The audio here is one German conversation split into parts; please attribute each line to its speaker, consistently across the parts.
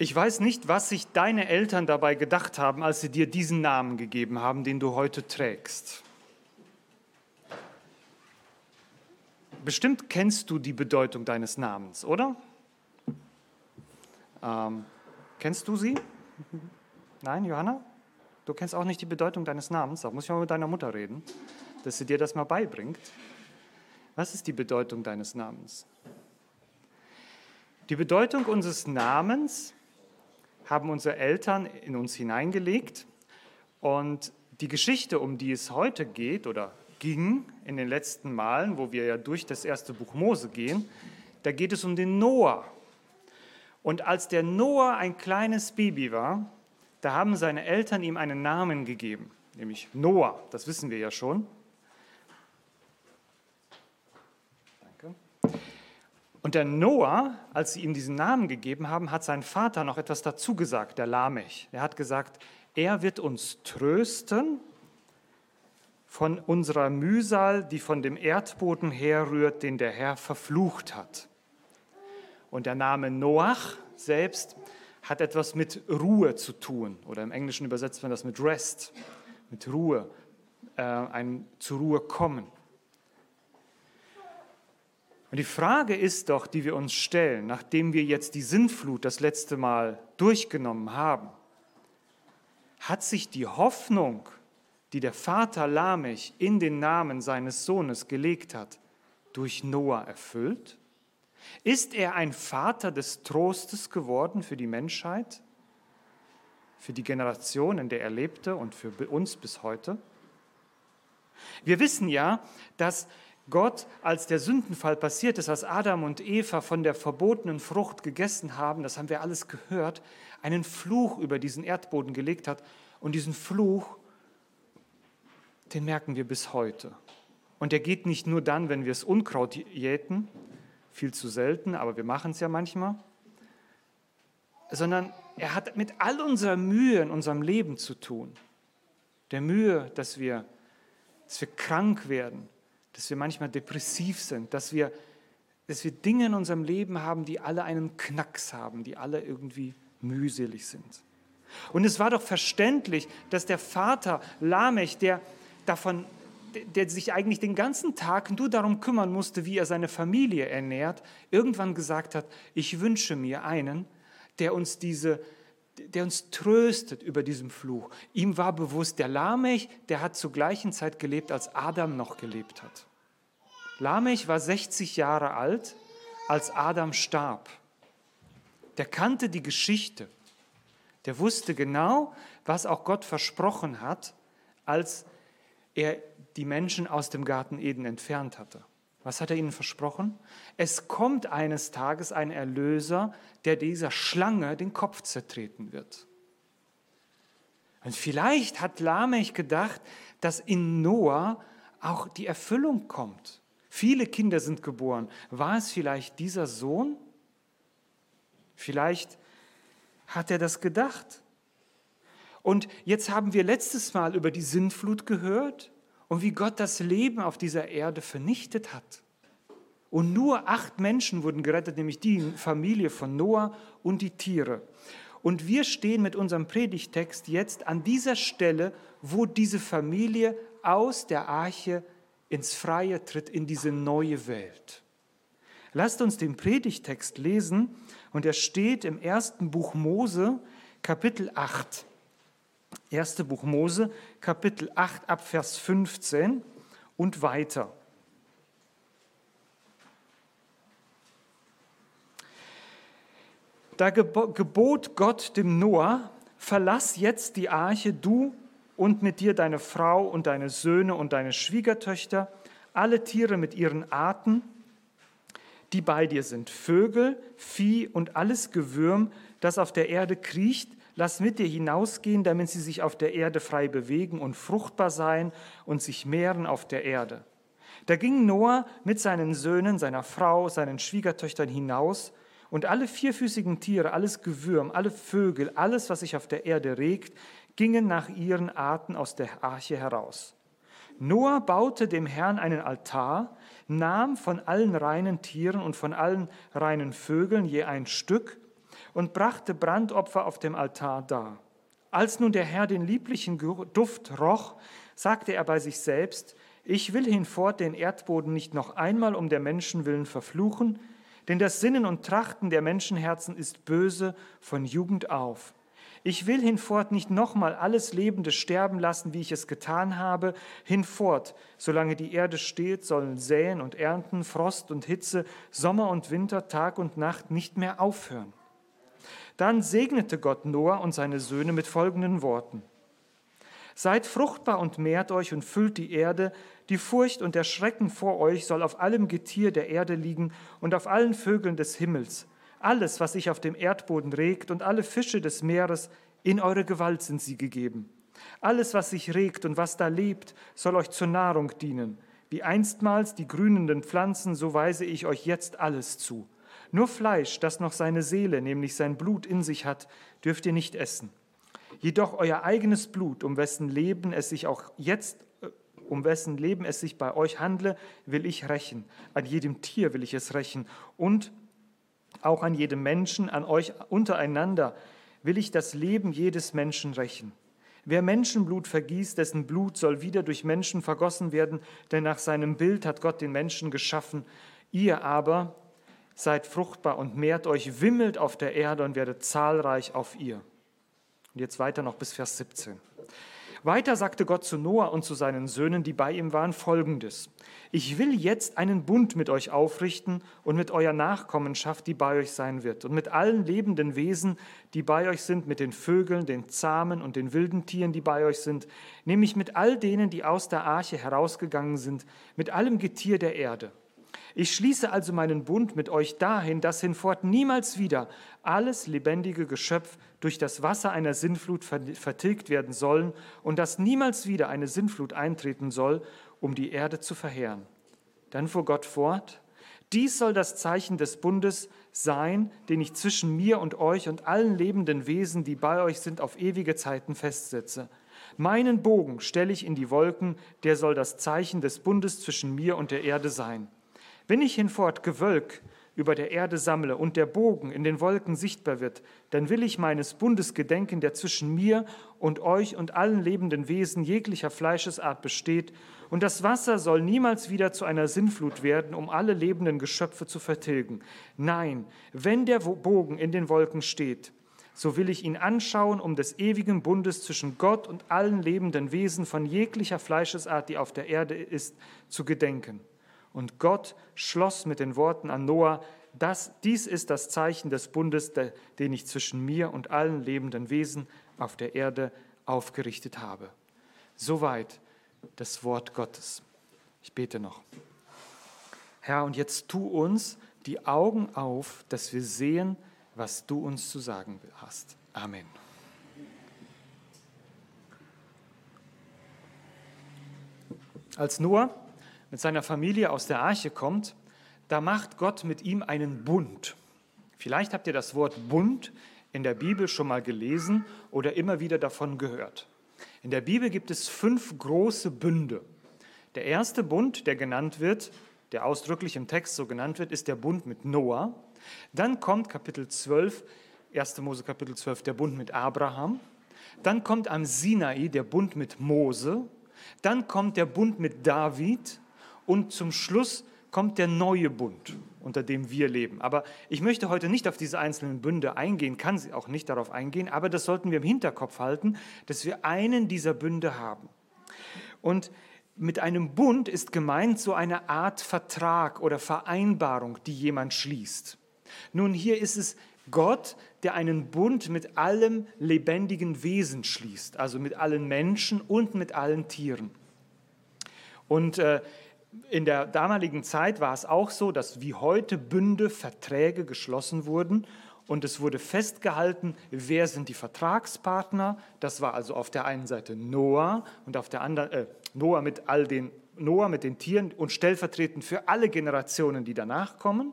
Speaker 1: Ich weiß nicht, was sich deine Eltern dabei gedacht haben, als sie dir diesen Namen gegeben haben, den du heute trägst. Bestimmt kennst du die Bedeutung deines Namens, oder? Ähm, kennst du sie? Nein, Johanna? Du kennst auch nicht die Bedeutung deines Namens. Da muss ich mal mit deiner Mutter reden, dass sie dir das mal beibringt. Was ist die Bedeutung deines Namens? Die Bedeutung unseres Namens haben unsere Eltern in uns hineingelegt. Und die Geschichte, um die es heute geht oder ging in den letzten Malen, wo wir ja durch das erste Buch Mose gehen, da geht es um den Noah. Und als der Noah ein kleines Baby war, da haben seine Eltern ihm einen Namen gegeben, nämlich Noah, das wissen wir ja schon. Und der Noah, als sie ihm diesen Namen gegeben haben, hat sein Vater noch etwas dazu gesagt, der Lamech. Er hat gesagt, er wird uns trösten von unserer Mühsal, die von dem Erdboden herrührt, den der Herr verflucht hat. Und der Name Noach selbst hat etwas mit Ruhe zu tun, oder im Englischen übersetzt man das mit Rest, mit Ruhe, äh, ein zur Ruhe kommen. Und die Frage ist doch, die wir uns stellen, nachdem wir jetzt die Sinnflut das letzte Mal durchgenommen haben, hat sich die Hoffnung, die der Vater Lamech in den Namen seines Sohnes gelegt hat, durch Noah erfüllt? Ist er ein Vater des Trostes geworden für die Menschheit, für die Generation, in der er lebte und für uns bis heute? Wir wissen ja, dass Gott, als der Sündenfall passiert ist, als Adam und Eva von der verbotenen Frucht gegessen haben, das haben wir alles gehört, einen Fluch über diesen Erdboden gelegt hat. Und diesen Fluch, den merken wir bis heute. Und der geht nicht nur dann, wenn wir es Unkraut jäten, viel zu selten, aber wir machen es ja manchmal, sondern er hat mit all unserer Mühe in unserem Leben zu tun. Der Mühe, dass wir, dass wir krank werden, dass wir manchmal depressiv sind, dass wir, dass wir Dinge in unserem Leben haben, die alle einen Knacks haben, die alle irgendwie mühselig sind. Und es war doch verständlich, dass der Vater Lamech, der davon, der sich eigentlich den ganzen Tag nur darum kümmern musste, wie er seine Familie ernährt, irgendwann gesagt hat, ich wünsche mir einen, der uns diese der uns tröstet über diesem Fluch. Ihm war bewusst, der Lamech, der hat zur gleichen Zeit gelebt, als Adam noch gelebt hat. Lamech war 60 Jahre alt, als Adam starb. Der kannte die Geschichte. Der wusste genau, was auch Gott versprochen hat, als er die Menschen aus dem Garten Eden entfernt hatte. Was hat er ihnen versprochen? Es kommt eines Tages ein Erlöser, der dieser Schlange den Kopf zertreten wird. Und vielleicht hat Lamech gedacht, dass in Noah auch die Erfüllung kommt. Viele Kinder sind geboren. War es vielleicht dieser Sohn? Vielleicht hat er das gedacht. Und jetzt haben wir letztes Mal über die Sintflut gehört und wie Gott das Leben auf dieser Erde vernichtet hat. Und nur acht Menschen wurden gerettet, nämlich die Familie von Noah und die Tiere. Und wir stehen mit unserem Predigtext jetzt an dieser Stelle, wo diese Familie aus der Arche ins Freie tritt, in diese neue Welt. Lasst uns den Predigtext lesen und er steht im ersten Buch Mose, Kapitel 8. Erste Buch Mose, Kapitel 8 ab Vers 15 und weiter. Da gebot Gott dem Noah, verlass jetzt die Arche, du und mit dir deine Frau und deine Söhne und deine Schwiegertöchter, alle Tiere mit ihren Arten, die bei dir sind, Vögel, Vieh und alles Gewürm, das auf der Erde kriecht, lass mit dir hinausgehen, damit sie sich auf der Erde frei bewegen und fruchtbar sein und sich mehren auf der Erde. Da ging Noah mit seinen Söhnen, seiner Frau, seinen Schwiegertöchtern hinaus, und alle vierfüßigen Tiere, alles Gewürm, alle Vögel, alles, was sich auf der Erde regt, gingen nach ihren Arten aus der Arche heraus. Noah baute dem Herrn einen Altar, nahm von allen reinen Tieren und von allen reinen Vögeln je ein Stück und brachte Brandopfer auf dem Altar dar. Als nun der Herr den lieblichen Duft roch, sagte er bei sich selbst, ich will hinfort den Erdboden nicht noch einmal um der Menschen willen verfluchen, denn das Sinnen und Trachten der Menschenherzen ist böse von Jugend auf. Ich will hinfort nicht nochmal alles Lebende sterben lassen, wie ich es getan habe. Hinfort, solange die Erde steht, sollen Säen und Ernten, Frost und Hitze, Sommer und Winter, Tag und Nacht nicht mehr aufhören. Dann segnete Gott Noah und seine Söhne mit folgenden Worten. Seid fruchtbar und mehrt euch und füllt die Erde. Die Furcht und der Schrecken vor euch soll auf allem Getier der Erde liegen und auf allen Vögeln des Himmels. Alles, was sich auf dem Erdboden regt und alle Fische des Meeres, in eure Gewalt sind sie gegeben. Alles, was sich regt und was da lebt, soll euch zur Nahrung dienen. Wie einstmals die grünenden Pflanzen, so weise ich euch jetzt alles zu. Nur Fleisch, das noch seine Seele, nämlich sein Blut in sich hat, dürft ihr nicht essen. Jedoch euer eigenes Blut, um wessen Leben es sich auch jetzt, äh, um wessen Leben es sich bei euch handle, will ich rächen. An jedem Tier will ich es rächen und auch an jedem Menschen, an euch untereinander will ich das Leben jedes Menschen rächen. Wer Menschenblut vergießt, dessen Blut soll wieder durch Menschen vergossen werden, denn nach seinem Bild hat Gott den Menschen geschaffen. Ihr aber seid fruchtbar und mehrt euch, wimmelt auf der Erde und werdet zahlreich auf ihr. Und jetzt weiter noch bis Vers 17. Weiter sagte Gott zu Noah und zu seinen Söhnen, die bei ihm waren, folgendes. Ich will jetzt einen Bund mit euch aufrichten und mit eurer Nachkommenschaft, die bei euch sein wird, und mit allen lebenden Wesen, die bei euch sind, mit den Vögeln, den Zahmen und den wilden Tieren, die bei euch sind, nämlich mit all denen, die aus der Arche herausgegangen sind, mit allem Getier der Erde. Ich schließe also meinen Bund mit euch dahin, dass hinfort niemals wieder alles lebendige Geschöpf durch das Wasser einer Sinnflut vertilgt werden sollen und dass niemals wieder eine Sinnflut eintreten soll, um die Erde zu verheeren. Dann fuhr Gott fort, dies soll das Zeichen des Bundes sein, den ich zwischen mir und euch und allen lebenden Wesen, die bei euch sind, auf ewige Zeiten festsetze. Meinen Bogen stelle ich in die Wolken, der soll das Zeichen des Bundes zwischen mir und der Erde sein. Wenn ich hinfort Gewölk über der Erde sammle und der Bogen in den Wolken sichtbar wird, dann will ich meines Bundes gedenken, der zwischen mir und euch und allen lebenden Wesen jeglicher Fleischesart besteht, und das Wasser soll niemals wieder zu einer Sinnflut werden, um alle lebenden Geschöpfe zu vertilgen. Nein, wenn der Bogen in den Wolken steht, so will ich ihn anschauen, um des ewigen Bundes zwischen Gott und allen lebenden Wesen von jeglicher Fleischesart, die auf der Erde ist, zu gedenken. Und Gott schloss mit den Worten an Noah, das, dies ist das Zeichen des Bundes, den ich zwischen mir und allen lebenden Wesen auf der Erde aufgerichtet habe. Soweit das Wort Gottes. Ich bete noch. Herr, und jetzt tu uns die Augen auf, dass wir sehen, was du uns zu sagen hast. Amen. Als Noah mit seiner Familie aus der Arche kommt, da macht Gott mit ihm einen Bund. Vielleicht habt ihr das Wort Bund in der Bibel schon mal gelesen oder immer wieder davon gehört. In der Bibel gibt es fünf große Bünde. Der erste Bund, der genannt wird, der ausdrücklich im Text so genannt wird, ist der Bund mit Noah. Dann kommt Kapitel 12, 1. Mose Kapitel 12, der Bund mit Abraham. Dann kommt am Sinai der Bund mit Mose. Dann kommt der Bund mit David und zum Schluss kommt der neue Bund, unter dem wir leben. Aber ich möchte heute nicht auf diese einzelnen Bünde eingehen, kann sie auch nicht darauf eingehen, aber das sollten wir im Hinterkopf halten, dass wir einen dieser Bünde haben. Und mit einem Bund ist gemeint so eine Art Vertrag oder Vereinbarung, die jemand schließt. Nun, hier ist es Gott, der einen Bund mit allem lebendigen Wesen schließt, also mit allen Menschen und mit allen Tieren. Und äh, in der damaligen Zeit war es auch so, dass wie heute Bünde, Verträge geschlossen wurden und es wurde festgehalten, wer sind die Vertragspartner. Das war also auf der einen Seite Noah und auf der anderen äh, Noah mit all den Noah mit den Tieren und stellvertretend für alle Generationen, die danach kommen.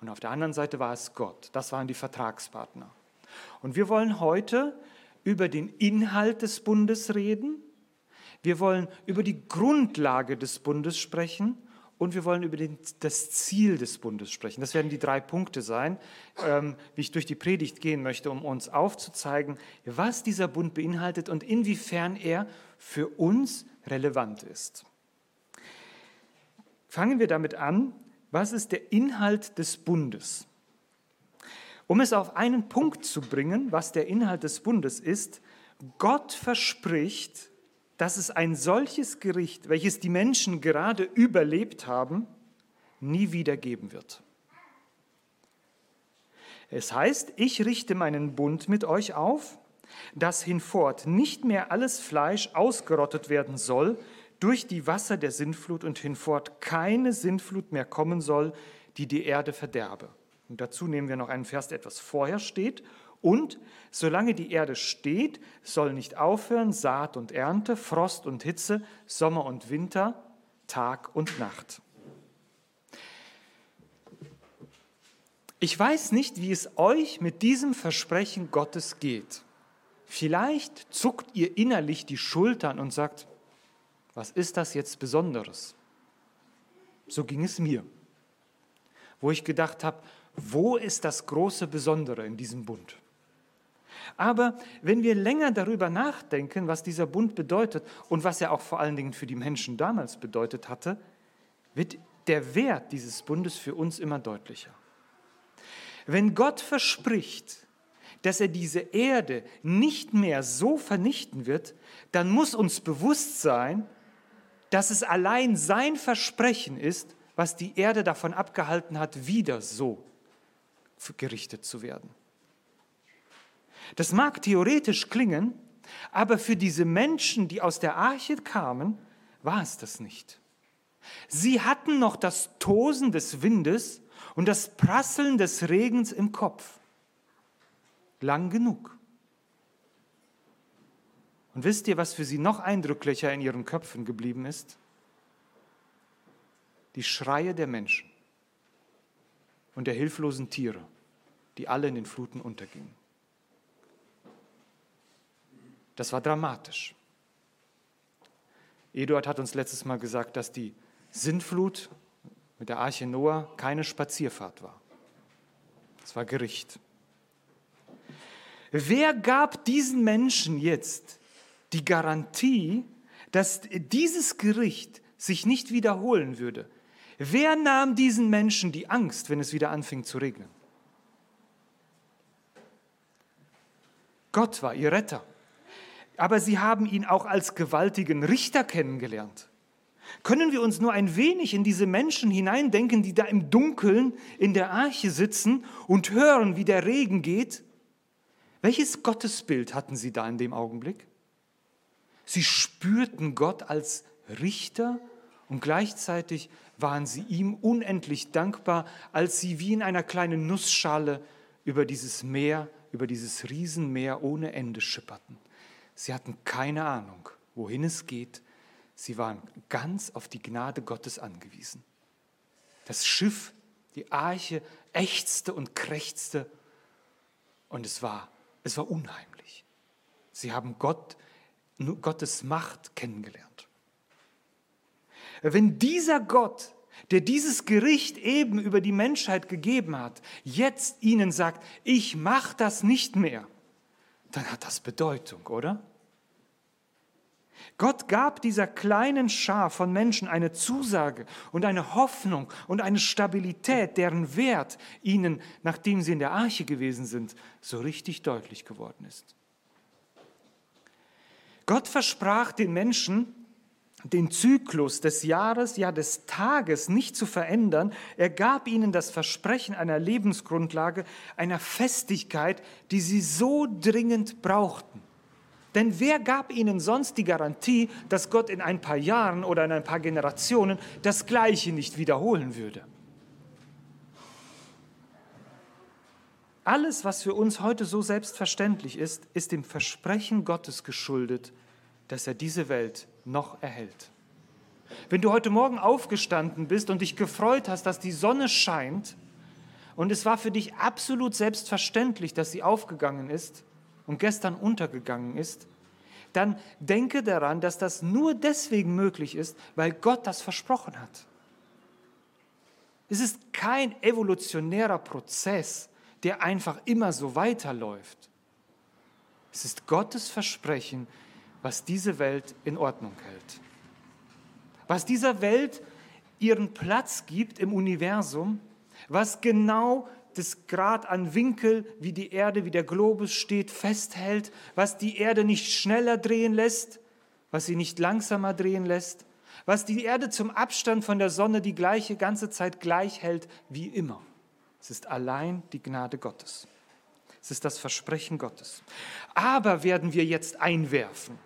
Speaker 1: Und auf der anderen Seite war es Gott. Das waren die Vertragspartner. Und wir wollen heute über den Inhalt des Bundes reden wir wollen über die Grundlage des Bundes sprechen und wir wollen über den, das Ziel des Bundes sprechen. Das werden die drei Punkte sein, ähm, wie ich durch die Predigt gehen möchte, um uns aufzuzeigen, was dieser Bund beinhaltet und inwiefern er für uns relevant ist. Fangen wir damit an, was ist der Inhalt des Bundes? Um es auf einen Punkt zu bringen, was der Inhalt des Bundes ist, Gott verspricht, dass es ein solches Gericht, welches die Menschen gerade überlebt haben, nie wieder geben wird. Es heißt, ich richte meinen Bund mit euch auf, dass hinfort nicht mehr alles Fleisch ausgerottet werden soll durch die Wasser der Sintflut und hinfort keine Sintflut mehr kommen soll, die die Erde verderbe. Und dazu nehmen wir noch einen Vers, der etwas vorher steht. Und solange die Erde steht, soll nicht aufhören Saat und Ernte, Frost und Hitze, Sommer und Winter, Tag und Nacht. Ich weiß nicht, wie es euch mit diesem Versprechen Gottes geht. Vielleicht zuckt ihr innerlich die Schultern und sagt, was ist das jetzt Besonderes? So ging es mir, wo ich gedacht habe, wo ist das große Besondere in diesem Bund? Aber wenn wir länger darüber nachdenken, was dieser Bund bedeutet und was er auch vor allen Dingen für die Menschen damals bedeutet hatte, wird der Wert dieses Bundes für uns immer deutlicher. Wenn Gott verspricht, dass er diese Erde nicht mehr so vernichten wird, dann muss uns bewusst sein, dass es allein sein Versprechen ist, was die Erde davon abgehalten hat, wieder so gerichtet zu werden. Das mag theoretisch klingen, aber für diese Menschen, die aus der Arche kamen, war es das nicht. Sie hatten noch das Tosen des Windes und das Prasseln des Regens im Kopf. Lang genug. Und wisst ihr, was für sie noch eindrücklicher in ihren Köpfen geblieben ist? Die Schreie der Menschen und der hilflosen Tiere, die alle in den Fluten untergingen. Das war dramatisch. Eduard hat uns letztes Mal gesagt, dass die Sintflut mit der Arche Noah keine Spazierfahrt war. Das war Gericht. Wer gab diesen Menschen jetzt die Garantie, dass dieses Gericht sich nicht wiederholen würde? Wer nahm diesen Menschen die Angst, wenn es wieder anfing zu regnen? Gott war ihr Retter aber sie haben ihn auch als gewaltigen Richter kennengelernt. Können wir uns nur ein wenig in diese Menschen hineindenken, die da im Dunkeln in der Arche sitzen und hören, wie der Regen geht? Welches Gottesbild hatten sie da in dem Augenblick? Sie spürten Gott als Richter und gleichzeitig waren sie ihm unendlich dankbar, als sie wie in einer kleinen Nussschale über dieses Meer, über dieses Riesenmeer ohne Ende schipperten. Sie hatten keine Ahnung, wohin es geht. Sie waren ganz auf die Gnade Gottes angewiesen. Das Schiff, die Arche, ächzte und krächzte und es war, es war unheimlich. Sie haben Gott, Gottes Macht kennengelernt. Wenn dieser Gott, der dieses Gericht eben über die Menschheit gegeben hat, jetzt ihnen sagt, ich mache das nicht mehr, dann hat das Bedeutung, oder? Gott gab dieser kleinen Schar von Menschen eine Zusage und eine Hoffnung und eine Stabilität, deren Wert ihnen, nachdem sie in der Arche gewesen sind, so richtig deutlich geworden ist. Gott versprach den Menschen, den Zyklus des Jahres, ja des Tages nicht zu verändern. Er gab ihnen das Versprechen einer Lebensgrundlage, einer Festigkeit, die sie so dringend brauchten. Denn wer gab ihnen sonst die Garantie, dass Gott in ein paar Jahren oder in ein paar Generationen das Gleiche nicht wiederholen würde? Alles, was für uns heute so selbstverständlich ist, ist dem Versprechen Gottes geschuldet, dass er diese Welt noch erhält. Wenn du heute Morgen aufgestanden bist und dich gefreut hast, dass die Sonne scheint und es war für dich absolut selbstverständlich, dass sie aufgegangen ist und gestern untergegangen ist, dann denke daran, dass das nur deswegen möglich ist, weil Gott das versprochen hat. Es ist kein evolutionärer Prozess, der einfach immer so weiterläuft. Es ist Gottes Versprechen, was diese Welt in Ordnung hält. Was dieser Welt ihren Platz gibt im Universum, was genau das Grad an Winkel, wie die Erde, wie der Globus steht, festhält, was die Erde nicht schneller drehen lässt, was sie nicht langsamer drehen lässt, was die Erde zum Abstand von der Sonne die gleiche ganze Zeit gleich hält wie immer. Es ist allein die Gnade Gottes. Es ist das Versprechen Gottes. Aber werden wir jetzt einwerfen.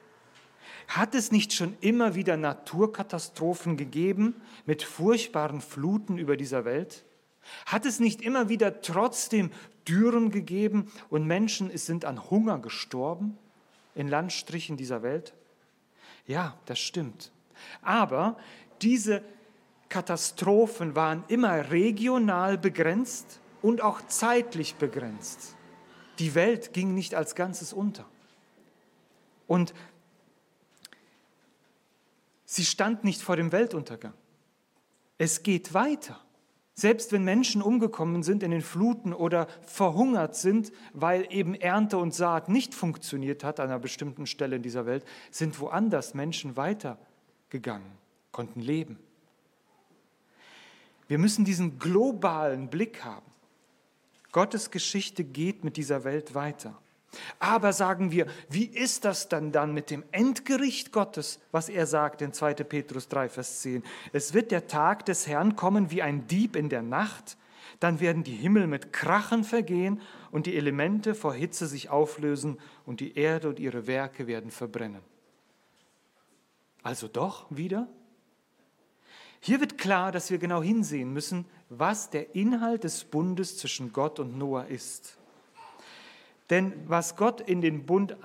Speaker 1: Hat es nicht schon immer wieder Naturkatastrophen gegeben mit furchtbaren Fluten über dieser Welt? Hat es nicht immer wieder trotzdem Dürren gegeben und Menschen sind an Hunger gestorben in Landstrichen dieser Welt? Ja, das stimmt. Aber diese Katastrophen waren immer regional begrenzt und auch zeitlich begrenzt. Die Welt ging nicht als Ganzes unter. Und sie stand nicht vor dem Weltuntergang. Es geht weiter. Selbst wenn Menschen umgekommen sind in den Fluten oder verhungert sind, weil eben Ernte und Saat nicht funktioniert hat an einer bestimmten Stelle in dieser Welt, sind woanders Menschen weitergegangen, konnten leben. Wir müssen diesen globalen Blick haben. Gottes Geschichte geht mit dieser Welt weiter. Aber sagen wir, wie ist das dann dann mit dem Endgericht Gottes, was er sagt in 2. Petrus 3, Vers 10? Es wird der Tag des Herrn kommen wie ein Dieb in der Nacht, dann werden die Himmel mit Krachen vergehen und die Elemente vor Hitze sich auflösen und die Erde und ihre Werke werden verbrennen. Also doch wieder? Hier wird klar, dass wir genau hinsehen müssen, was der Inhalt des Bundes zwischen Gott und Noah ist. Denn was Gott in den Bund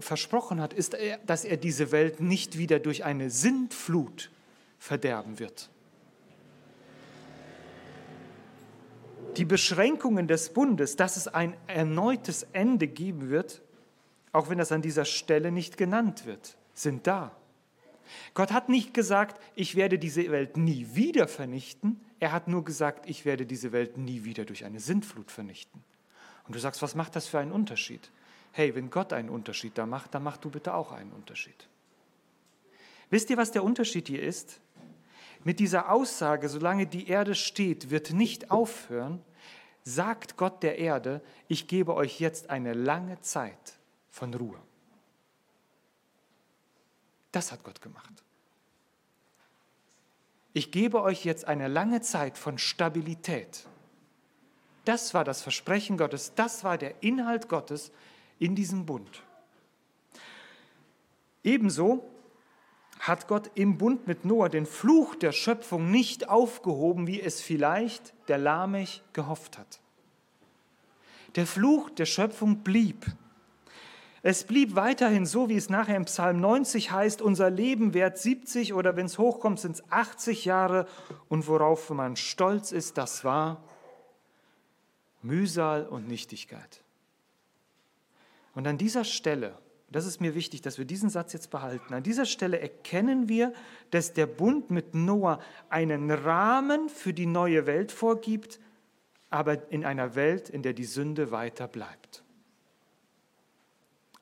Speaker 1: versprochen hat, ist, dass er diese Welt nicht wieder durch eine Sintflut verderben wird. Die Beschränkungen des Bundes, dass es ein erneutes Ende geben wird, auch wenn das an dieser Stelle nicht genannt wird, sind da. Gott hat nicht gesagt, ich werde diese Welt nie wieder vernichten. Er hat nur gesagt, ich werde diese Welt nie wieder durch eine Sintflut vernichten. Und du sagst, was macht das für einen Unterschied? Hey, wenn Gott einen Unterschied da macht, dann mach du bitte auch einen Unterschied. Wisst ihr, was der Unterschied hier ist? Mit dieser Aussage, solange die Erde steht, wird nicht aufhören, sagt Gott der Erde, ich gebe euch jetzt eine lange Zeit von Ruhe. Das hat Gott gemacht. Ich gebe euch jetzt eine lange Zeit von Stabilität. Das war das Versprechen Gottes, das war der Inhalt Gottes in diesem Bund. Ebenso hat Gott im Bund mit Noah den Fluch der Schöpfung nicht aufgehoben, wie es vielleicht der Lamech gehofft hat. Der Fluch der Schöpfung blieb. Es blieb weiterhin so, wie es nachher im Psalm 90 heißt, unser Leben währt 70 oder wenn es hochkommt, sind es 80 Jahre und worauf man stolz ist, das war Mühsal und Nichtigkeit. Und an dieser Stelle, das ist mir wichtig, dass wir diesen Satz jetzt behalten, an dieser Stelle erkennen wir, dass der Bund mit Noah einen Rahmen für die neue Welt vorgibt, aber in einer Welt, in der die Sünde weiter bleibt.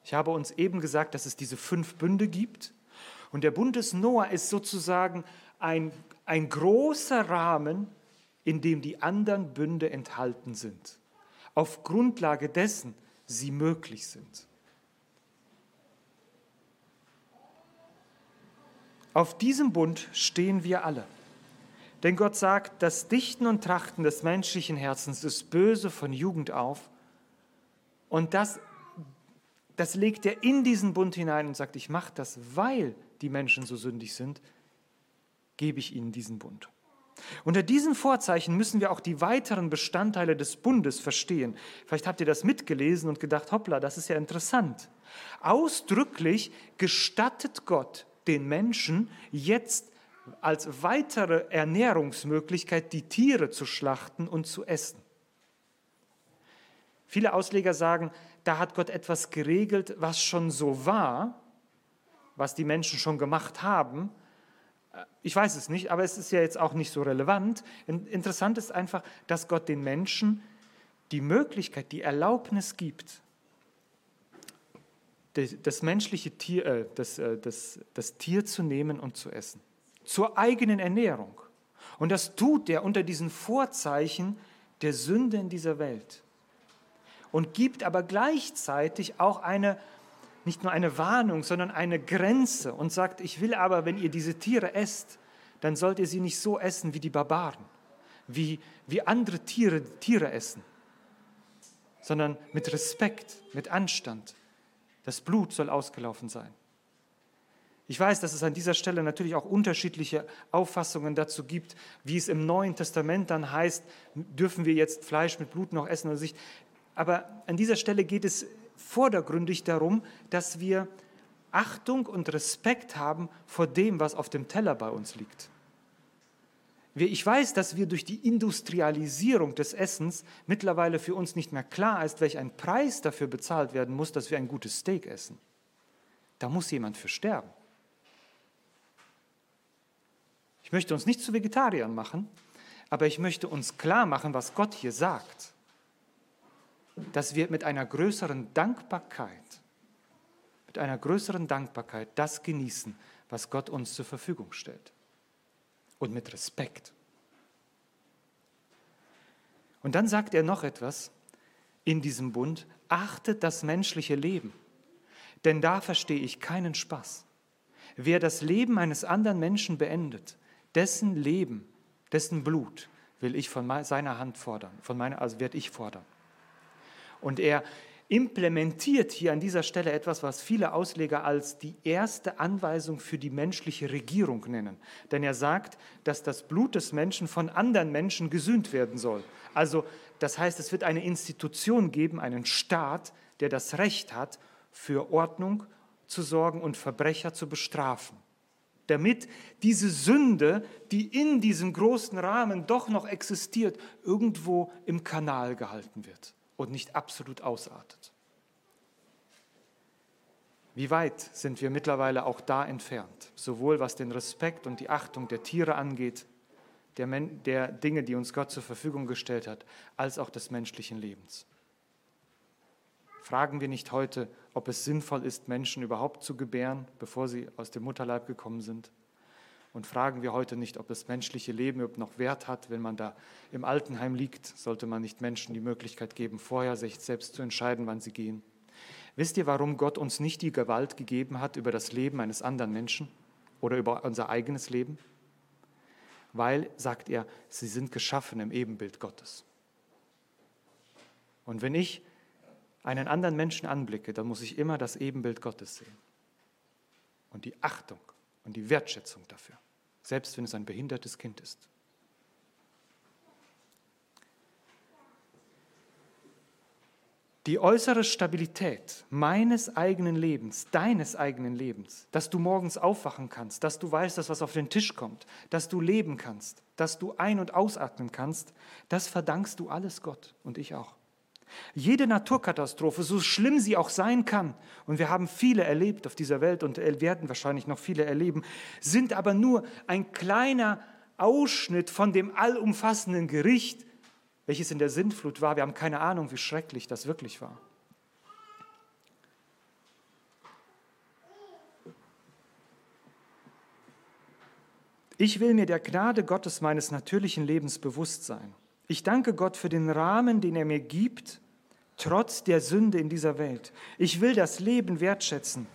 Speaker 1: Ich habe uns eben gesagt, dass es diese fünf Bünde gibt. Und der Bund des Noah ist sozusagen ein, ein großer Rahmen, in dem die anderen Bünde enthalten sind, auf Grundlage dessen sie möglich sind. Auf diesem Bund stehen wir alle. Denn Gott sagt, das Dichten und Trachten des menschlichen Herzens ist böse von Jugend auf. Und das, das legt er in diesen Bund hinein und sagt, ich mache das, weil die Menschen so sündig sind, gebe ich ihnen diesen Bund. Unter diesen Vorzeichen müssen wir auch die weiteren Bestandteile des Bundes verstehen. Vielleicht habt ihr das mitgelesen und gedacht, hoppla, das ist ja interessant. Ausdrücklich gestattet Gott den Menschen jetzt als weitere Ernährungsmöglichkeit die Tiere zu schlachten und zu essen. Viele Ausleger sagen, da hat Gott etwas geregelt, was schon so war, was die Menschen schon gemacht haben, Ich weiß es nicht, aber es ist ja jetzt auch nicht so relevant. Interessant ist einfach, dass Gott den Menschen die Möglichkeit, die Erlaubnis gibt, das menschliche Tier, äh, das, äh, das, das Tier zu nehmen und zu essen. Zur eigenen Ernährung. Und das tut er unter diesen Vorzeichen der Sünde in dieser Welt. Und gibt aber gleichzeitig auch eine, nicht nur eine Warnung, sondern eine Grenze und sagt, ich will aber, wenn ihr diese Tiere esst, dann sollt ihr sie nicht so essen wie die Barbaren, wie, wie andere Tiere Tiere essen, sondern mit Respekt, mit Anstand. Das Blut soll ausgelaufen sein. Ich weiß, dass es an dieser Stelle natürlich auch unterschiedliche Auffassungen dazu gibt, wie es im Neuen Testament dann heißt, dürfen wir jetzt Fleisch mit Blut noch essen oder nicht. Aber an dieser Stelle geht es vordergründig darum, dass wir Achtung und Respekt haben vor dem, was auf dem Teller bei uns liegt. Ich weiß, dass wir durch die Industrialisierung des Essens mittlerweile für uns nicht mehr klar ist, welch ein Preis dafür bezahlt werden muss, dass wir ein gutes Steak essen. Da muss jemand für sterben. Ich möchte uns nicht zu Vegetariern machen, aber ich möchte uns klar machen, was Gott hier sagt. Dass wir mit einer größeren Dankbarkeit, mit einer größeren Dankbarkeit das genießen, was Gott uns zur Verfügung stellt und mit Respekt. Und dann sagt er noch etwas in diesem Bund, achtet das menschliche Leben, denn da verstehe ich keinen Spaß. Wer das Leben eines anderen Menschen beendet, dessen Leben, dessen Blut will ich von seiner Hand fordern, von meiner, also werde ich fordern. Und er implementiert hier an dieser Stelle etwas, was viele Ausleger als die erste Anweisung für die menschliche Regierung nennen. Denn er sagt, dass das Blut des Menschen von anderen Menschen gesühnt werden soll. Also das heißt, es wird eine Institution geben, einen Staat, der das Recht hat, für Ordnung zu sorgen und Verbrecher zu bestrafen. Damit diese Sünde, die in diesem großen Rahmen doch noch existiert, irgendwo im Kanal gehalten wird und nicht absolut ausartet. Wie weit sind wir mittlerweile auch da entfernt, sowohl was den Respekt und die Achtung der Tiere angeht, der, der Dinge, die uns Gott zur Verfügung gestellt hat, als auch des menschlichen Lebens? Fragen wir nicht heute, ob es sinnvoll ist, Menschen überhaupt zu gebären, bevor sie aus dem Mutterleib gekommen sind? Und fragen wir heute nicht, ob das menschliche Leben überhaupt noch Wert hat, wenn man da im Altenheim liegt, sollte man nicht Menschen die Möglichkeit geben, vorher sich selbst zu entscheiden, wann sie gehen. Wisst ihr, warum Gott uns nicht die Gewalt gegeben hat über das Leben eines anderen Menschen oder über unser eigenes Leben? Weil, sagt er, sie sind geschaffen im Ebenbild Gottes. Und wenn ich einen anderen Menschen anblicke, dann muss ich immer das Ebenbild Gottes sehen. Und die Achtung und die Wertschätzung dafür, selbst wenn es ein behindertes Kind ist. Die äußere Stabilität meines eigenen Lebens, deines eigenen Lebens, dass du morgens aufwachen kannst, dass du weißt, dass was auf den Tisch kommt, dass du leben kannst, dass du ein- und ausatmen kannst, das verdankst du alles Gott und ich auch. Jede Naturkatastrophe, so schlimm sie auch sein kann, und wir haben viele erlebt auf dieser Welt und werden wahrscheinlich noch viele erleben, sind aber nur ein kleiner Ausschnitt von dem allumfassenden Gericht, welches in der Sintflut war. Wir haben keine Ahnung, wie schrecklich das wirklich war. Ich will mir der Gnade Gottes meines natürlichen Lebens bewusst sein. Ich danke Gott für den Rahmen, den er mir gibt, trotz der Sünde in dieser Welt. Ich will das Leben wertschätzen.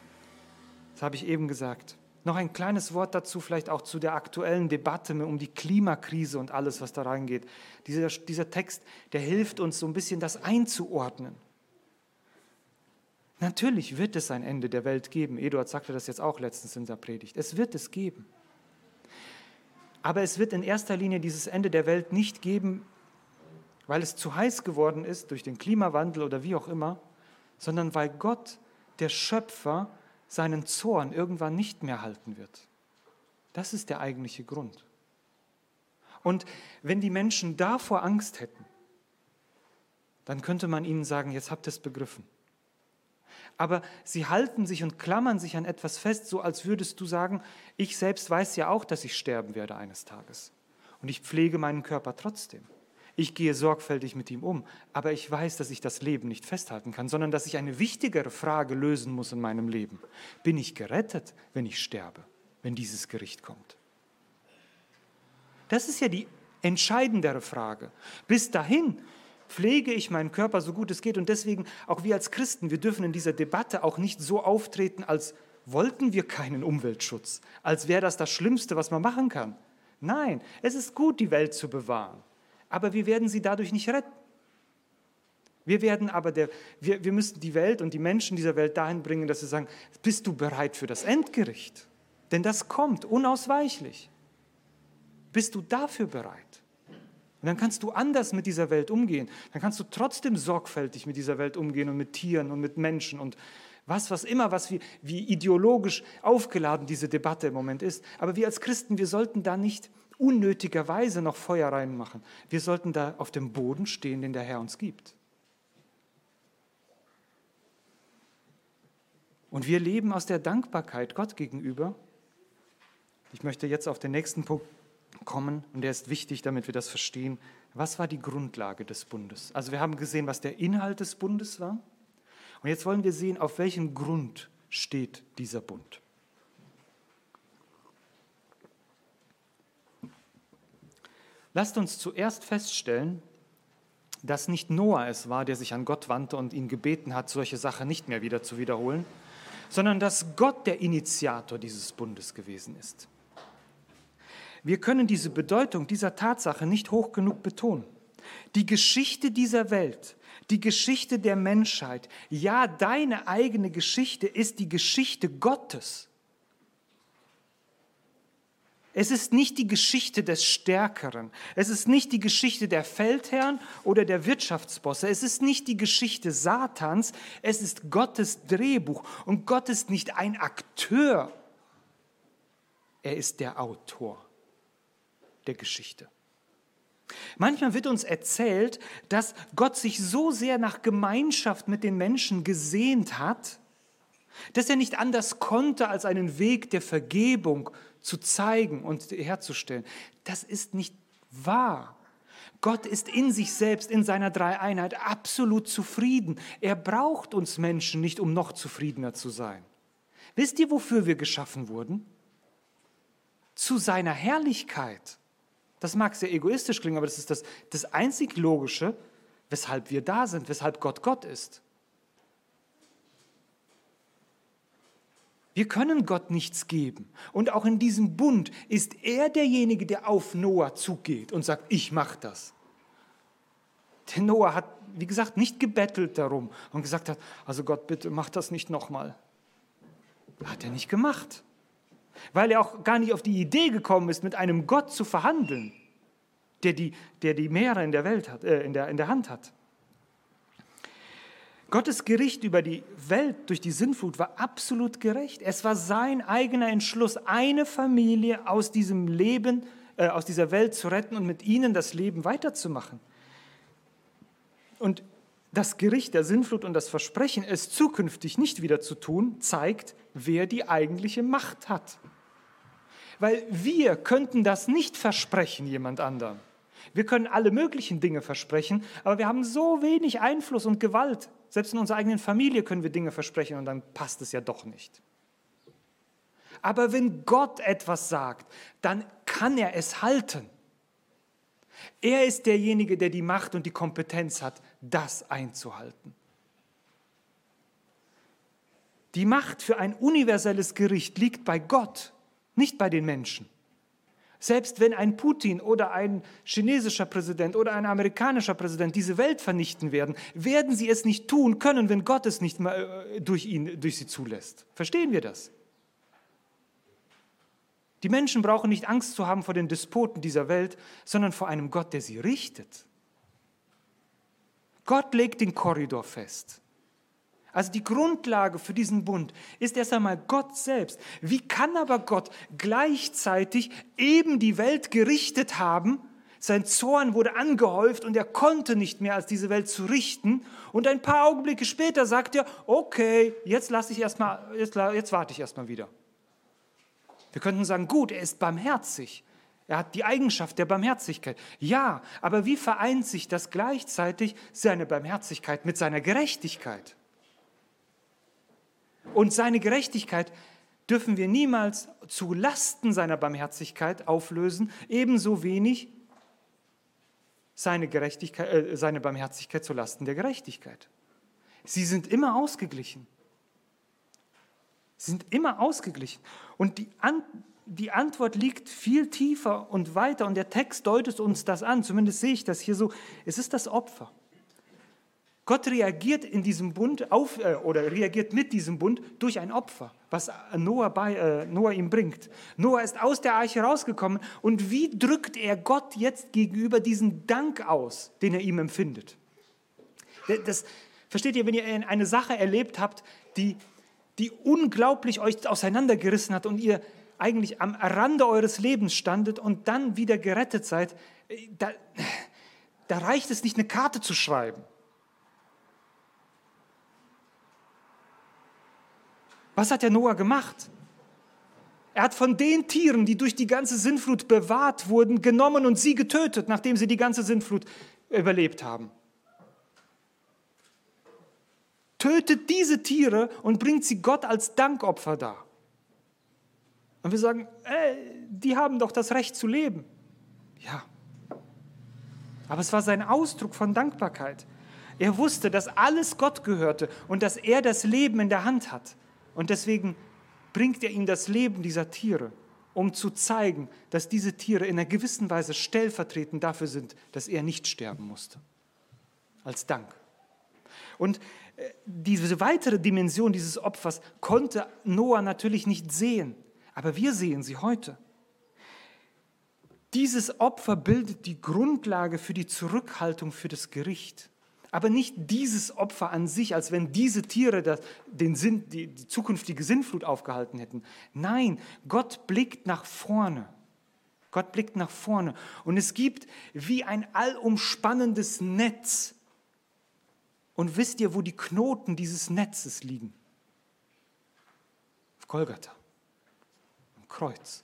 Speaker 1: Das habe ich eben gesagt. Noch ein kleines Wort dazu, vielleicht auch zu der aktuellen Debatte um die Klimakrise und alles, was da reingeht. Dieser, dieser Text, der hilft uns so ein bisschen das einzuordnen. Natürlich wird es ein Ende der Welt geben. Eduard sagte das jetzt auch letztens in der Predigt. Es wird es geben. Aber es wird in erster Linie dieses Ende der Welt nicht geben, weil es zu heiß geworden ist durch den Klimawandel oder wie auch immer, sondern weil Gott, der Schöpfer, seinen Zorn irgendwann nicht mehr halten wird. Das ist der eigentliche Grund. Und wenn die Menschen davor Angst hätten, dann könnte man ihnen sagen, jetzt habt ihr es begriffen. aber sie halten sich und klammern sich an etwas fest, so als würdest du sagen, ich selbst weiß ja auch, dass ich sterben werde eines Tages. Und ich pflege meinen Körper trotzdem. Ich gehe sorgfältig mit ihm um, aber ich weiß, dass ich das Leben nicht festhalten kann, sondern dass ich eine wichtigere Frage lösen muss in meinem Leben. Bin ich gerettet, wenn ich sterbe, wenn dieses Gericht kommt? Das ist ja die entscheidendere Frage. Bis dahin pflege ich meinen Körper so gut es geht und deswegen auch wir als Christen, wir dürfen in dieser Debatte auch nicht so auftreten, als wollten wir keinen Umweltschutz, als wäre das das Schlimmste, was man machen kann. Nein, es ist gut, die Welt zu bewahren aber wir werden sie dadurch nicht retten. Wir werden aber der, wir, wir müssen die Welt und die Menschen dieser Welt dahin bringen, dass sie sagen, bist du bereit für das Endgericht? Denn das kommt unausweichlich. Bist du dafür bereit? Und dann kannst du anders mit dieser Welt umgehen. Dann kannst du trotzdem sorgfältig mit dieser Welt umgehen und mit Tieren und mit Menschen und was, was immer, was wie, wie ideologisch aufgeladen diese Debatte im Moment ist. Aber wir als Christen, wir sollten da nicht unnötigerweise noch Feuer reinmachen. Wir sollten da auf dem Boden stehen, den der Herr uns gibt. Und wir leben aus der Dankbarkeit Gott gegenüber. Ich möchte jetzt auf den nächsten Punkt kommen und der ist wichtig, damit wir das verstehen. Was war die Grundlage des Bundes? Also wir haben gesehen, was der Inhalt des Bundes war. Und jetzt wollen wir sehen, auf welchem Grund steht dieser Bund. Lasst uns zuerst feststellen, dass nicht Noah es war, der sich an Gott wandte und ihn gebeten hat, solche Sachen nicht mehr wieder zu wiederholen, sondern dass Gott der Initiator dieses Bundes gewesen ist. Wir können diese Bedeutung dieser Tatsache nicht hoch genug betonen. Die Geschichte dieser Welt, die Geschichte der Menschheit, ja deine eigene Geschichte ist die Geschichte Gottes. Es ist nicht die Geschichte des Stärkeren. Es ist nicht die Geschichte der Feldherren oder der Wirtschaftsbosse. Es ist nicht die Geschichte Satans. Es ist Gottes Drehbuch. Und Gott ist nicht ein Akteur. Er ist der Autor der Geschichte. Manchmal wird uns erzählt, dass Gott sich so sehr nach Gemeinschaft mit den Menschen gesehnt hat, dass er nicht anders konnte, als einen Weg der Vergebung zu zeigen und herzustellen. Das ist nicht wahr. Gott ist in sich selbst, in seiner Dreieinheit absolut zufrieden. Er braucht uns Menschen nicht, um noch zufriedener zu sein. Wisst ihr, wofür wir geschaffen wurden? Zu seiner Herrlichkeit. Das mag sehr egoistisch klingen, aber das ist das, das einzig Logische, weshalb wir da sind, weshalb Gott Gott ist. Wir können Gott nichts geben. Und auch in diesem Bund ist er derjenige, der auf Noah zugeht und sagt, ich mache das. Denn Noah hat, wie gesagt, nicht gebettelt darum und gesagt hat, also Gott, bitte mach das nicht nochmal. Hat er nicht gemacht. Weil er auch gar nicht auf die Idee gekommen ist, mit einem Gott zu verhandeln, der die, der die Meere in der, Welt hat, äh, in, der, in der Hand hat. Gottes Gericht über die Welt durch die Sinnflut war absolut gerecht. Es war sein eigener Entschluss, eine Familie aus diesem Leben, äh, aus dieser Welt zu retten und mit ihnen das Leben weiterzumachen. Und das Gericht der Sinnflut und das Versprechen, es zukünftig nicht wieder zu tun, zeigt, wer die eigentliche Macht hat. Weil wir könnten das nicht versprechen jemand anderem. Wir können alle möglichen Dinge versprechen, aber wir haben so wenig Einfluss und Gewalt. Selbst in unserer eigenen Familie können wir Dinge versprechen und dann passt es ja doch nicht. Aber wenn Gott etwas sagt, dann kann er es halten. Er ist derjenige, der die Macht und die Kompetenz hat, das einzuhalten. Die Macht für ein universelles Gericht liegt bei Gott, nicht bei den Menschen. Selbst wenn ein Putin oder ein chinesischer Präsident oder ein amerikanischer Präsident diese Welt vernichten werden, werden sie es nicht tun können, wenn Gott es nicht äh, durch, ihn, durch sie zulässt. Verstehen wir das? Die Menschen brauchen nicht Angst zu haben vor den Despoten dieser Welt, sondern vor einem Gott, der sie richtet. Gott legt den Korridor fest. Also die Grundlage für diesen Bund ist erst einmal Gott selbst. Wie kann aber Gott gleichzeitig eben die Welt gerichtet haben, Sein Zorn wurde angehäuft und er konnte nicht mehr, als diese Welt zu richten. Und ein paar Augenblicke später sagt er, okay, jetzt lasse ich erstmal, jetzt, jetzt warte ich erstmal wieder. Wir könnten sagen, gut, er ist barmherzig. Er hat die Eigenschaft der Barmherzigkeit. Ja, aber wie vereint sich das gleichzeitig seine Barmherzigkeit mit seiner Gerechtigkeit? Und seine Gerechtigkeit dürfen wir niemals zu Lasten seiner Barmherzigkeit auflösen, ebenso wenig seine, Gerechtigkeit, äh, seine Barmherzigkeit zu Lasten der Gerechtigkeit. Sie sind immer ausgeglichen. Sie sind immer ausgeglichen. Und die, An die Antwort liegt viel tiefer und weiter und der Text deutet uns das an, zumindest sehe ich das hier so. Es ist das Opfer. Gott reagiert in diesem Bund auf, äh, oder reagiert mit diesem Bund durch ein Opfer, was Noah, bei, äh, Noah ihm bringt. Noah ist aus der Arche rausgekommen und wie drückt er Gott jetzt gegenüber diesen Dank aus, den er ihm empfindet? Das, versteht ihr, wenn ihr eine Sache erlebt habt, die, die unglaublich euch auseinandergerissen hat und ihr eigentlich am Rande eures Lebens standet und dann wieder gerettet seid, äh, da, da reicht es nicht, eine Karte zu schreiben Was hat der Noah gemacht? Er hat von den Tieren, die durch die ganze Sintflut bewahrt wurden, genommen und sie getötet, nachdem sie die ganze Sintflut überlebt haben. Tötet diese Tiere und bringt sie Gott als Dankopfer dar. Und wir sagen, ey, die haben doch das Recht zu leben. Ja. Aber es war sein Ausdruck von Dankbarkeit. Er wusste, dass alles Gott gehörte und dass er das Leben in der Hand hat. Und deswegen bringt er ihm das Leben dieser Tiere, um zu zeigen, dass diese Tiere in einer gewissen Weise stellvertretend dafür sind, dass er nicht sterben musste. Als Dank. Und äh, diese weitere Dimension dieses Opfers konnte Noah natürlich nicht sehen, aber wir sehen sie heute. Dieses Opfer bildet die Grundlage für die Zurückhaltung für das Gericht aber nicht dieses Opfer an sich, als wenn diese Tiere das, den Sinn, die, die zukünftige Sinnflut aufgehalten hätten. Nein, Gott blickt nach vorne. Gott blickt nach vorne. Und es gibt wie ein allumspannendes Netz. Und wisst ihr, wo die Knoten dieses Netzes liegen? Auf Golgatha, am Kreuz.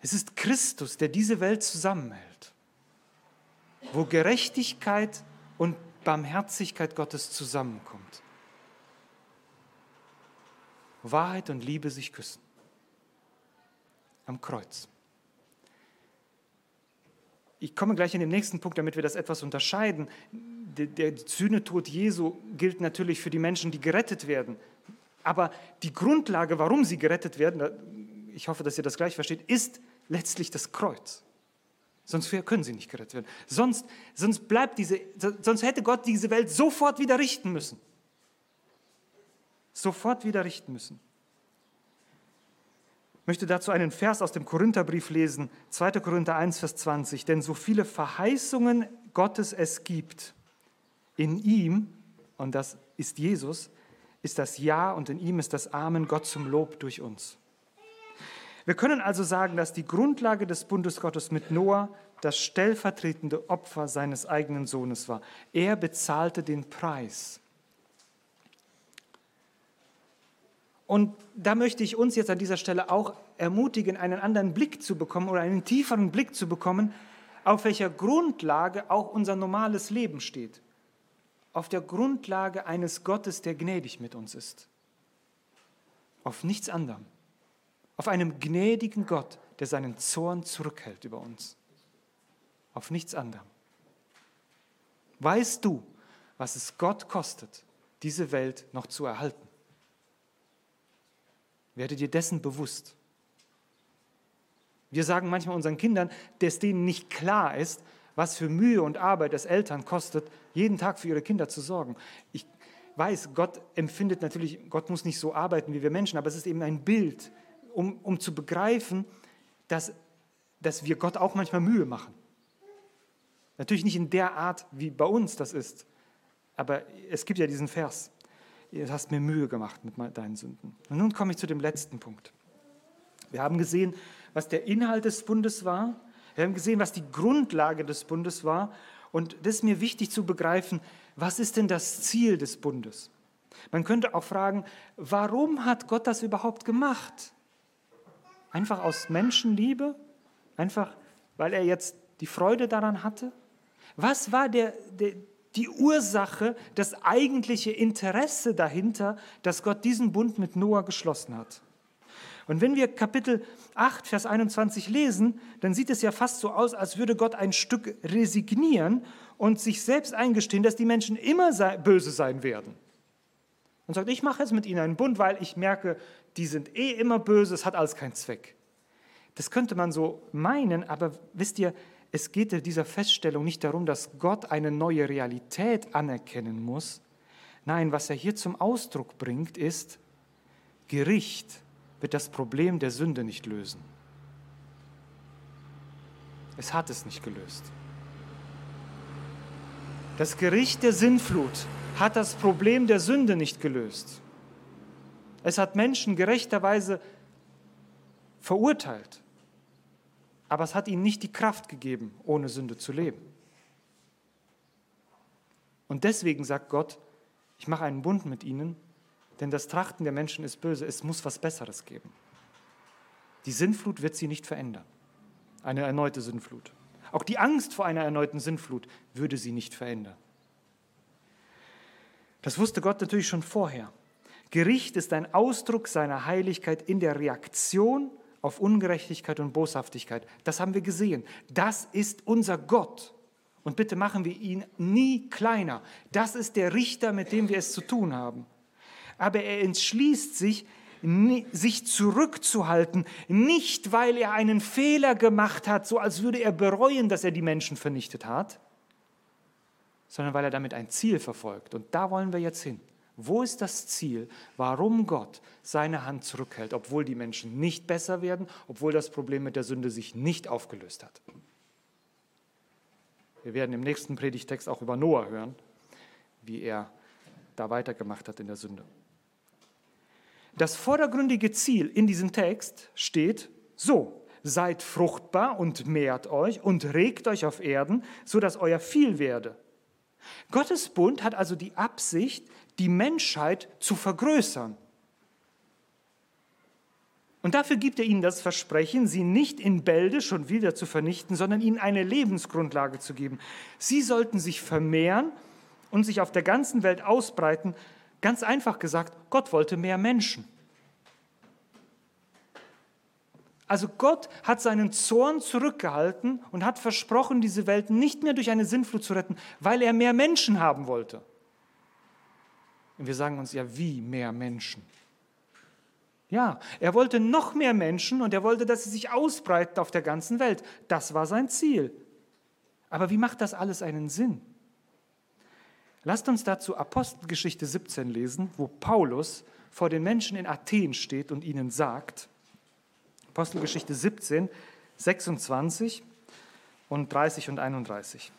Speaker 1: Es ist Christus, der diese Welt zusammenhält wo Gerechtigkeit und Barmherzigkeit Gottes zusammenkommt. Wahrheit und Liebe sich küssen. Am Kreuz. Ich komme gleich in den nächsten Punkt, damit wir das etwas unterscheiden. Der, der Sühnetod Jesu gilt natürlich für die Menschen, die gerettet werden. Aber die Grundlage, warum sie gerettet werden, ich hoffe, dass ihr das gleich versteht, ist letztlich das Kreuz. Sonst können sie nicht gerettet werden. Sonst, sonst, bleibt diese, sonst hätte Gott diese Welt sofort wieder richten müssen. Sofort wieder richten müssen. Ich möchte dazu einen Vers aus dem Korintherbrief lesen, 2. Korinther 1, Vers 20. Denn so viele Verheißungen Gottes es gibt, in ihm, und das ist Jesus, ist das Ja und in ihm ist das Amen, Gott zum Lob durch uns. Wir können also sagen, dass die Grundlage des Bundes Gottes mit Noah das stellvertretende Opfer seines eigenen Sohnes war. Er bezahlte den Preis. Und da möchte ich uns jetzt an dieser Stelle auch ermutigen, einen anderen Blick zu bekommen oder einen tieferen Blick zu bekommen, auf welcher Grundlage auch unser normales Leben steht. Auf der Grundlage eines Gottes, der gnädig mit uns ist. Auf nichts anderem auf einem gnädigen Gott, der seinen Zorn zurückhält über uns. Auf nichts anderem. Weißt du, was es Gott kostet, diese Welt noch zu erhalten? Werde dir dessen bewusst. Wir sagen manchmal unseren Kindern, dass denen nicht klar ist, was für Mühe und Arbeit es Eltern kostet, jeden Tag für ihre Kinder zu sorgen. Ich weiß, Gott empfindet natürlich, Gott muss nicht so arbeiten wie wir Menschen, aber es ist eben ein Bild um, um zu begreifen, dass, dass wir Gott auch manchmal Mühe machen. Natürlich nicht in der Art, wie bei uns das ist, aber es gibt ja diesen Vers. Du hast mir Mühe gemacht mit deinen Sünden. Und nun komme ich zu dem letzten Punkt. Wir haben gesehen, was der Inhalt des Bundes war. Wir haben gesehen, was die Grundlage des Bundes war. Und das ist mir wichtig zu begreifen, was ist denn das Ziel des Bundes? Man könnte auch fragen, warum hat Gott das überhaupt gemacht? Einfach aus Menschenliebe? Einfach, weil er jetzt die Freude daran hatte? Was war der, der, die Ursache, das eigentliche Interesse dahinter, dass Gott diesen Bund mit Noah geschlossen hat? Und wenn wir Kapitel 8, Vers 21 lesen, dann sieht es ja fast so aus, als würde Gott ein Stück resignieren und sich selbst eingestehen, dass die Menschen immer böse sein werden. Und sagt, ich mache jetzt mit ihnen einen Bund, weil ich merke, die sind eh immer böse, es hat alles keinen Zweck. Das könnte man so meinen, aber wisst ihr, es geht in dieser Feststellung nicht darum, dass Gott eine neue Realität anerkennen muss. Nein, was er hier zum Ausdruck bringt, ist, Gericht wird das Problem der Sünde nicht lösen. Es hat es nicht gelöst. Das Gericht der Sinnflut hat das Problem der Sünde nicht gelöst. Es hat Menschen gerechterweise verurteilt, aber es hat ihnen nicht die Kraft gegeben, ohne Sünde zu leben. Und deswegen sagt Gott, ich mache einen Bund mit ihnen, denn das Trachten der Menschen ist böse, es muss was Besseres geben. Die Sinnflut wird sie nicht verändern, eine erneute Sinnflut. Auch die Angst vor einer erneuten Sinnflut würde sie nicht verändern. Das wusste Gott natürlich schon vorher. Gericht ist ein Ausdruck seiner Heiligkeit in der Reaktion auf Ungerechtigkeit und Boshaftigkeit. Das haben wir gesehen. Das ist unser Gott. Und bitte machen wir ihn nie kleiner. Das ist der Richter, mit dem wir es zu tun haben. Aber er entschließt sich, sich zurückzuhalten, nicht weil er einen Fehler gemacht hat, so als würde er bereuen, dass er die Menschen vernichtet hat, sondern weil er damit ein Ziel verfolgt. Und da wollen wir jetzt hin. Wo ist das Ziel, warum Gott seine Hand zurückhält, obwohl die Menschen nicht besser werden, obwohl das Problem mit der Sünde sich nicht aufgelöst hat? Wir werden im nächsten Predigtext auch über Noah hören, wie er da weitergemacht hat in der Sünde. Das vordergründige Ziel in diesem Text steht so, seid fruchtbar und mehrt euch und regt euch auf Erden, so dass euer viel werde Gottes Bund hat also die Absicht, die Menschheit zu vergrößern. Und dafür gibt er ihnen das Versprechen, sie nicht in Bälde schon wieder zu vernichten, sondern ihnen eine Lebensgrundlage zu geben. Sie sollten sich vermehren und sich auf der ganzen Welt ausbreiten. Ganz einfach gesagt, Gott wollte mehr Menschen. Also Gott hat seinen Zorn zurückgehalten und hat versprochen, diese Welt nicht mehr durch eine Sinnflut zu retten, weil er mehr Menschen haben wollte. Und wir sagen uns ja, wie mehr Menschen? Ja, er wollte noch mehr Menschen und er wollte, dass sie sich ausbreiten auf der ganzen Welt. Das war sein Ziel. Aber wie macht das alles einen Sinn? Lasst uns dazu Apostelgeschichte 17 lesen, wo Paulus vor den Menschen in Athen steht und ihnen sagt, Apostelgeschichte 17, 26 und 30 und 31.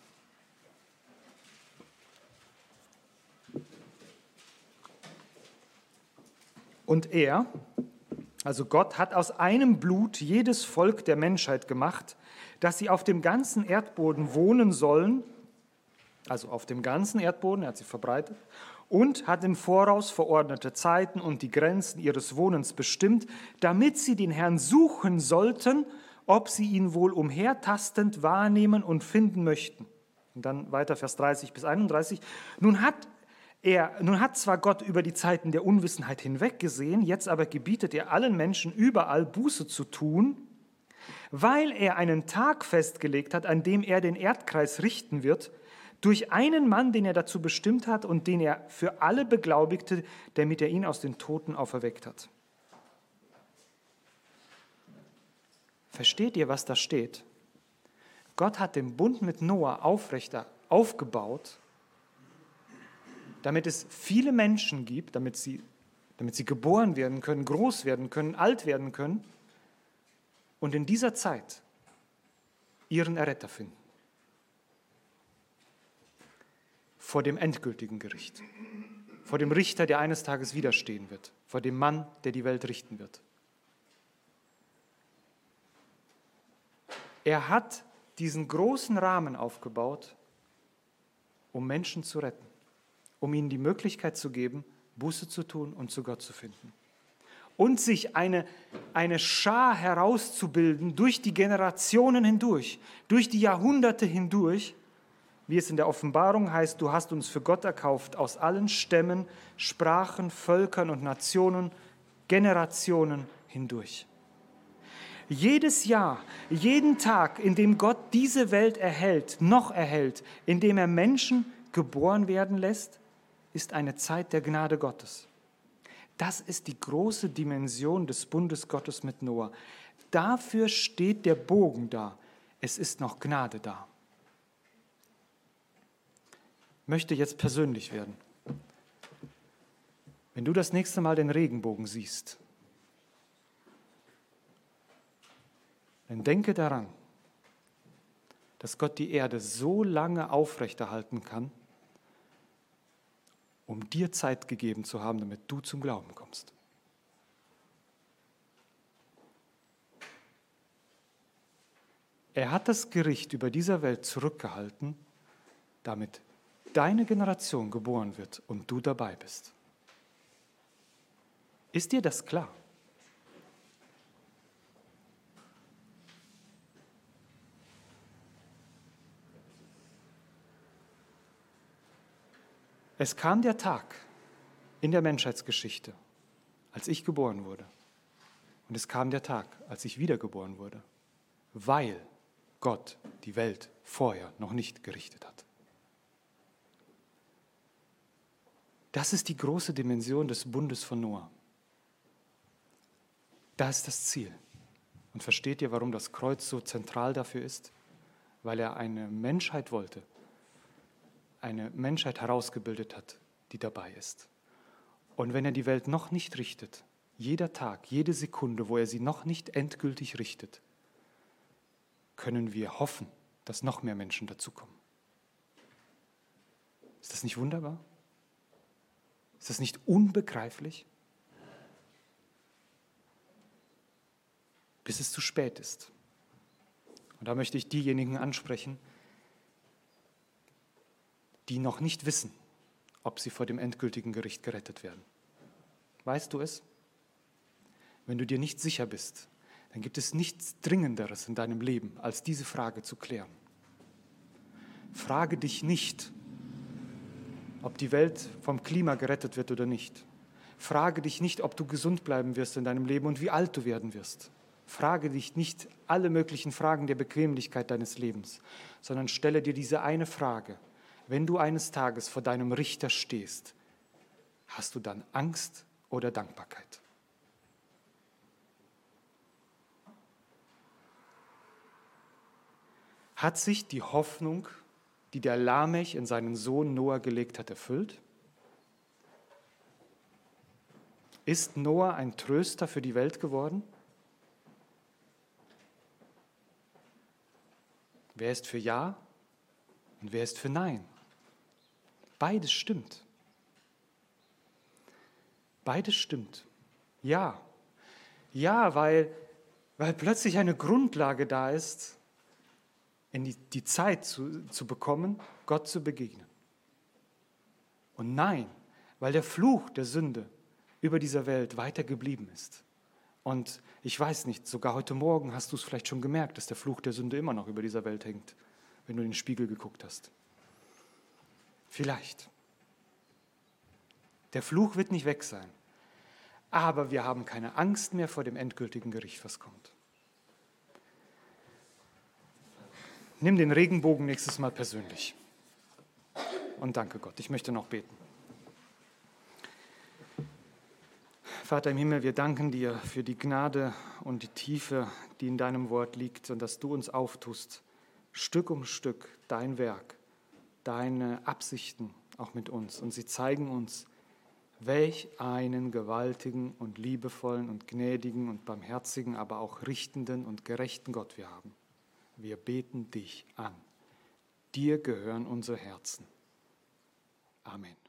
Speaker 1: Und er, also Gott, hat aus einem Blut jedes Volk der Menschheit gemacht, dass sie auf dem ganzen Erdboden wohnen sollen, also auf dem ganzen Erdboden, er hat sie verbreitet, und hat im Voraus verordnete Zeiten und die Grenzen ihres Wohnens bestimmt, damit sie den Herrn suchen sollten, ob sie ihn wohl umhertastend wahrnehmen und finden möchten. Und dann weiter Vers 30 bis 31. Nun hat er, nun hat zwar Gott über die Zeiten der Unwissenheit hinweggesehen, jetzt aber gebietet er allen Menschen überall Buße zu tun, weil er einen Tag festgelegt hat, an dem er den Erdkreis richten wird, durch einen Mann, den er dazu bestimmt hat und den er für alle beglaubigte, damit er ihn aus den Toten auferweckt hat. Versteht ihr, was da steht? Gott hat den Bund mit Noah aufrechter aufgebaut, damit es viele Menschen gibt, damit sie, damit sie geboren werden können, groß werden können, alt werden können und in dieser Zeit ihren Erretter finden. vor dem endgültigen Gericht, vor dem Richter, der eines Tages widerstehen wird, vor dem Mann, der die Welt richten wird. Er hat diesen großen Rahmen aufgebaut, um Menschen zu retten, um ihnen die Möglichkeit zu geben, Buße zu tun und zu Gott zu finden. Und sich eine, eine Schar herauszubilden durch die Generationen hindurch, durch die Jahrhunderte hindurch, wie es in der Offenbarung heißt, du hast uns für Gott erkauft aus allen Stämmen, Sprachen, Völkern und Nationen, Generationen hindurch. Jedes Jahr, jeden Tag, in dem Gott diese Welt erhält, noch erhält, in dem er Menschen geboren werden lässt, ist eine Zeit der Gnade Gottes. Das ist die große Dimension des Bundes Gottes mit Noah. Dafür steht der Bogen da. Es ist noch Gnade da. Ich möchte jetzt persönlich werden. Wenn du das nächste Mal den Regenbogen siehst, dann denke daran, dass Gott die Erde so lange aufrechterhalten kann, um dir Zeit gegeben zu haben, damit du zum Glauben kommst. Er hat das Gericht über dieser Welt zurückgehalten, damit deine Generation geboren wird und du dabei bist. Ist dir das klar? Es kam der Tag in der Menschheitsgeschichte, als ich geboren wurde. Und es kam der Tag, als ich wiedergeboren wurde, weil Gott die Welt vorher noch nicht gerichtet hat. Das ist die große Dimension des Bundes von Noah. Da ist das Ziel. Und versteht ihr, warum das Kreuz so zentral dafür ist? Weil er eine Menschheit wollte, eine Menschheit herausgebildet hat, die dabei ist. Und wenn er die Welt noch nicht richtet, jeder Tag, jede Sekunde, wo er sie noch nicht endgültig richtet, können wir hoffen, dass noch mehr Menschen dazukommen. Ist das nicht wunderbar? Ist das nicht unbegreiflich? Bis es zu spät ist. Und da möchte ich diejenigen ansprechen, die noch nicht wissen, ob sie vor dem endgültigen Gericht gerettet werden. Weißt du es? Wenn du dir nicht sicher bist, dann gibt es nichts Dringenderes in deinem Leben, als diese Frage zu klären. Frage dich nicht, ob die Welt vom Klima gerettet wird oder nicht. Frage dich nicht, ob du gesund bleiben wirst in deinem Leben und wie alt du werden wirst. Frage dich nicht alle möglichen Fragen der Bequemlichkeit deines Lebens, sondern stelle dir diese eine Frage wenn du eines Tages vor deinem Richter stehst, hast du dann Angst oder Dankbarkeit? Hat sich die Hoffnung, die der Lamech in seinen Sohn Noah gelegt hat, erfüllt? Ist Noah ein Tröster für die Welt geworden? Wer ist für Ja und wer ist für Nein? Beides stimmt. Beides stimmt. Ja. Ja, weil, weil plötzlich eine Grundlage da ist, in die, die Zeit zu, zu bekommen, Gott zu begegnen. Und nein, weil der Fluch der Sünde über dieser Welt weiter geblieben ist. Und ich weiß nicht, sogar heute Morgen hast du es vielleicht schon gemerkt, dass der Fluch der Sünde immer noch über dieser Welt hängt, wenn du in den Spiegel geguckt hast. Vielleicht. Der Fluch wird nicht weg sein. Aber wir haben keine Angst mehr vor dem endgültigen Gericht, was kommt. Nimm den Regenbogen nächstes Mal persönlich. Und danke Gott. Ich möchte noch beten. Vater im Himmel, wir danken dir für die Gnade und die Tiefe, die in deinem Wort liegt und dass du uns auftust, Stück um Stück dein Werk deine Absichten auch mit uns. Und sie zeigen uns, welch einen gewaltigen und liebevollen und gnädigen und barmherzigen, aber auch richtenden und gerechten Gott wir haben. Wir beten dich an. Dir gehören unsere Herzen. Amen.